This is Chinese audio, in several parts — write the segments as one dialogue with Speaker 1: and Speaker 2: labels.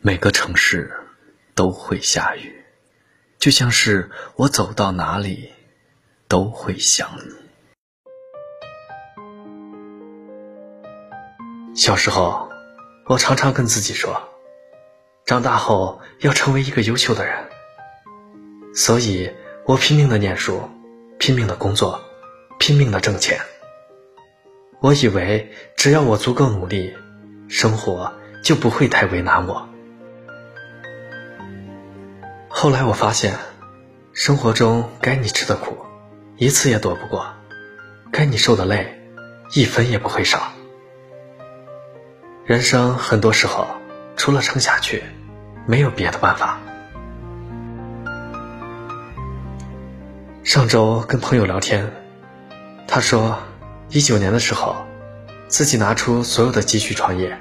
Speaker 1: 每个城市都会下雨，就像是我走到哪里都会想你。小时候，我常常跟自己说，长大后要成为一个优秀的人，所以我拼命的念书，拼命的工作，拼命的挣钱。我以为只要我足够努力，生活就不会太为难我。后来我发现，生活中该你吃的苦，一次也躲不过；该你受的累，一分也不会少。人生很多时候，除了撑下去，没有别的办法。上周跟朋友聊天，他说，一九年的时候，自己拿出所有的积蓄创业，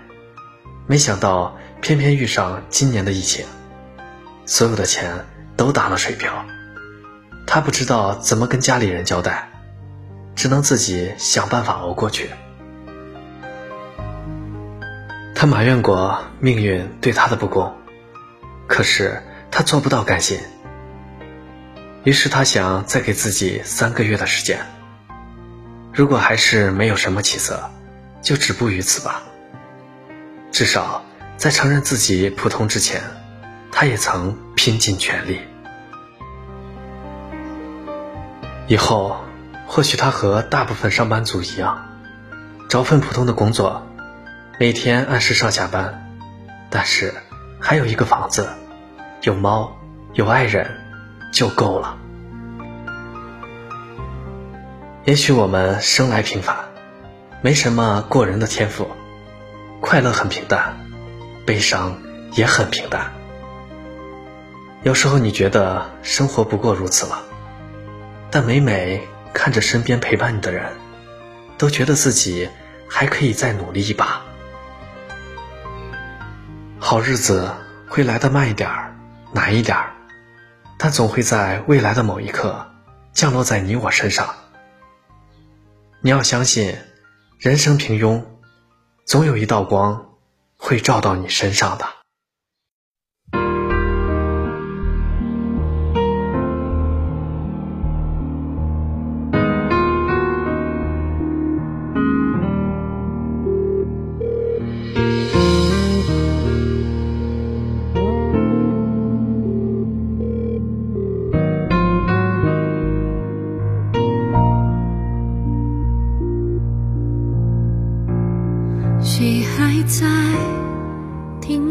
Speaker 1: 没想到偏偏遇上今年的疫情。所有的钱都打了水漂，他不知道怎么跟家里人交代，只能自己想办法熬过去。他埋怨过命运对他的不公，可是他做不到甘心。于是他想再给自己三个月的时间，如果还是没有什么起色，就止步于此吧。至少在承认自己普通之前。他也曾拼尽全力，以后或许他和大部分上班族一样，找份普通的工作，每天按时上下班，但是还有一个房子，有猫，有爱人，就够了。也许我们生来平凡，没什么过人的天赋，快乐很平淡，悲伤也很平淡。有时候你觉得生活不过如此了，但每每看着身边陪伴你的人，都觉得自己还可以再努力一把。好日子会来的慢一点儿，难一点儿，但总会在未来的某一刻降落在你我身上。你要相信，人生平庸，总有一道光会照到你身上的。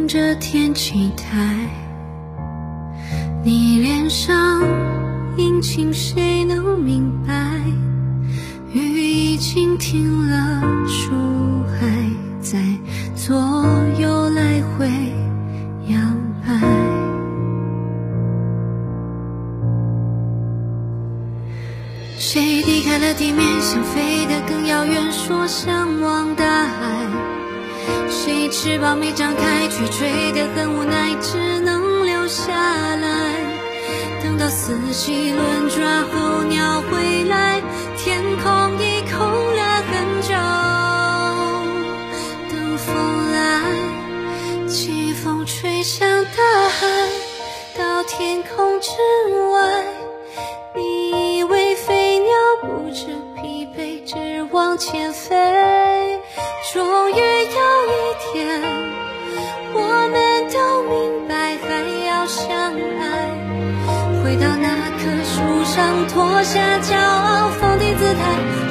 Speaker 2: 这天气台？你脸上阴晴，谁能明白？雨已经停了，树还在左右来回摇摆。谁离开了地面，想飞得更遥远，说向往大海。谁翅膀没张开，却吹得很无奈，只能留下来。等到四季轮转候鸟回来，天空已空了很久。等风来，季风吹向大海，到天空之外。你以为飞鸟不知疲惫，只往前飞，终于。天我们都明白还要相爱。回到那棵树上脱下骄傲放低姿态。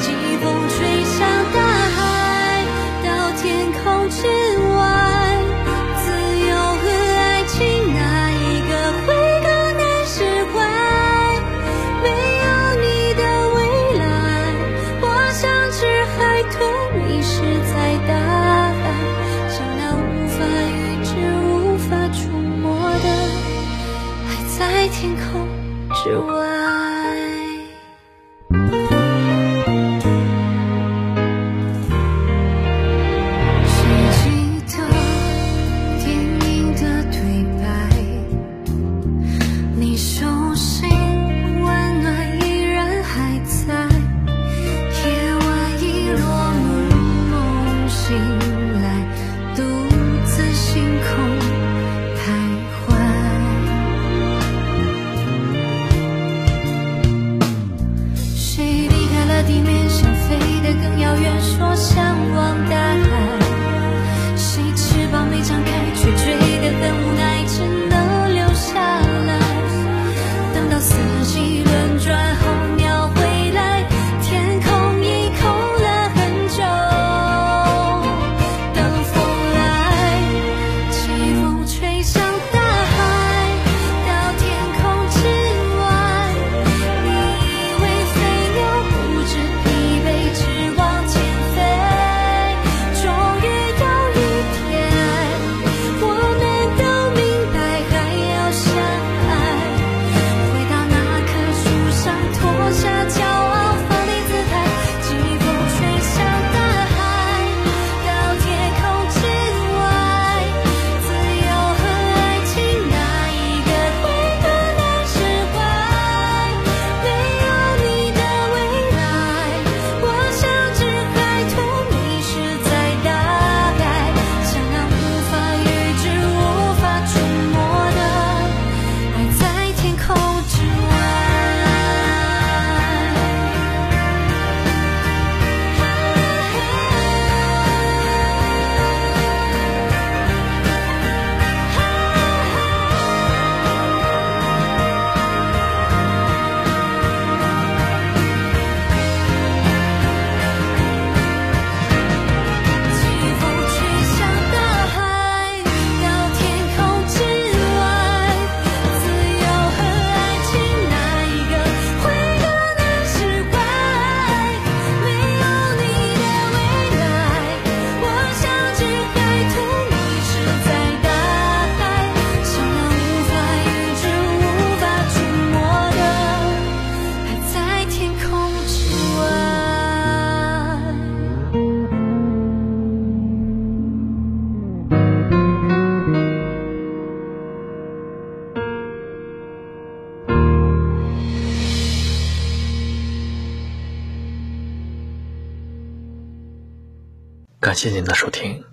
Speaker 1: 感谢您的收听，